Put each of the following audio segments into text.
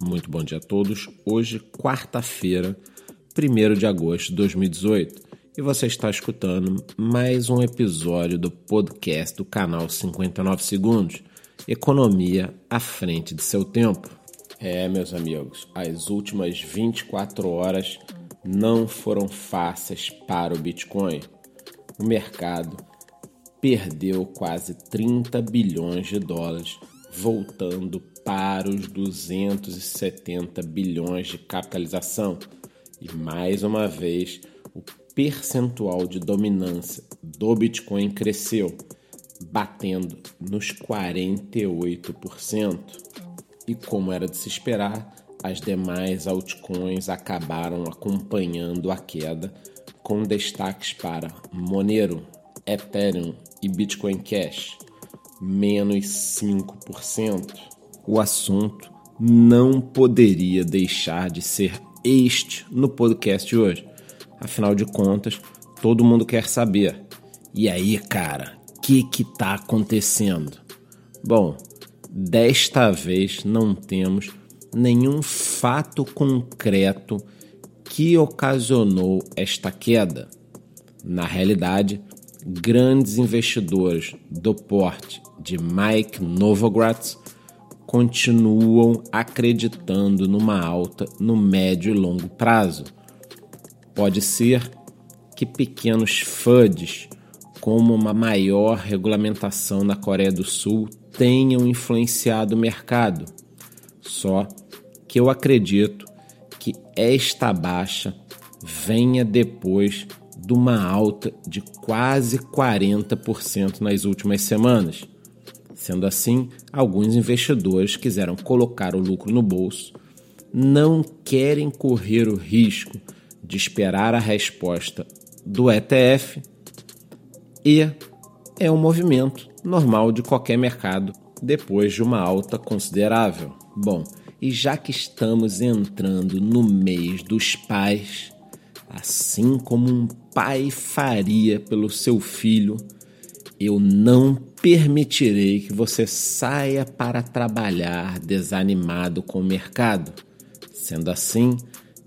Muito bom dia a todos. Hoje, quarta-feira, 1 de agosto de 2018, e você está escutando mais um episódio do podcast do canal 59 Segundos Economia à frente de seu tempo. É, meus amigos, as últimas 24 horas não foram fáceis para o Bitcoin. O mercado perdeu quase 30 bilhões de dólares, voltando para os 270 bilhões de capitalização. E mais uma vez, o percentual de dominância do Bitcoin cresceu, batendo nos 48%. E como era de se esperar, as demais altcoins acabaram acompanhando a queda, com destaques para Monero, Ethereum e Bitcoin Cash, menos 5%. O assunto não poderia deixar de ser este no podcast de hoje. Afinal de contas, todo mundo quer saber. E aí, cara, o que que tá acontecendo? Bom, desta vez não temos nenhum fato concreto que ocasionou esta queda. Na realidade, grandes investidores do porte de Mike Novogratz continuam acreditando numa alta no médio e longo prazo. Pode ser que pequenos FUDs, como uma maior regulamentação na Coreia do Sul, tenham influenciado o mercado. Só que eu acredito que esta baixa venha depois de uma alta de quase 40% nas últimas semanas. Sendo assim, alguns investidores quiseram colocar o lucro no bolso, não querem correr o risco de esperar a resposta do ETF e é um movimento normal de qualquer mercado depois de uma alta considerável. Bom, e já que estamos entrando no mês dos pais, assim como um pai faria pelo seu filho, eu não permitirei que você saia para trabalhar desanimado com o mercado. Sendo assim,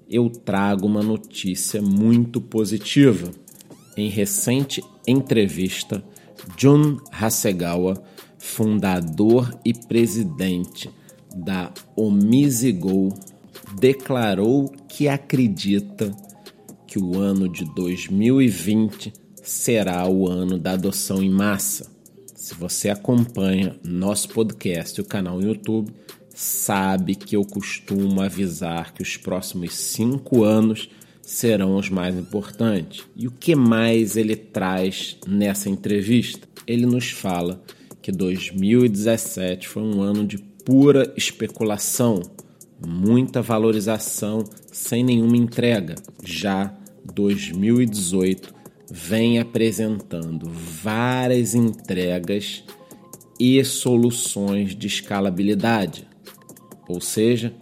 eu trago uma notícia muito positiva. Em recente entrevista, Jun Hasegawa, fundador e presidente da Omizigol declarou que acredita que o ano de 2020 será o ano da adoção em massa. Se você acompanha nosso podcast e o canal no YouTube, sabe que eu costumo avisar que os próximos cinco anos serão os mais importantes. E o que mais ele traz nessa entrevista? Ele nos fala que 2017 foi um ano de pura especulação, muita valorização sem nenhuma entrega. Já 2018 vem apresentando várias entregas e soluções de escalabilidade. Ou seja,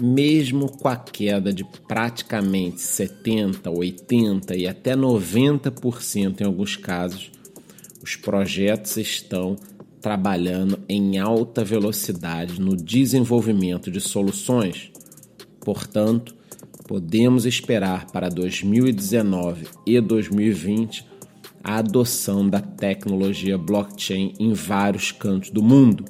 mesmo com a queda de praticamente 70, 80 e até 90% em alguns casos, os projetos estão trabalhando em alta velocidade no desenvolvimento de soluções. Portanto, podemos esperar para 2019 e 2020 a adoção da tecnologia blockchain em vários cantos do mundo.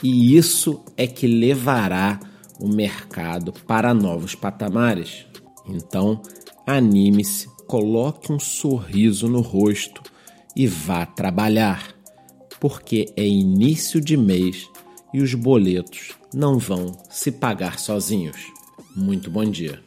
E isso é que levará o mercado para novos patamares. Então, anime-se, coloque um sorriso no rosto e vá trabalhar porque é início de mês e os boletos não vão se pagar sozinhos. Muito bom dia.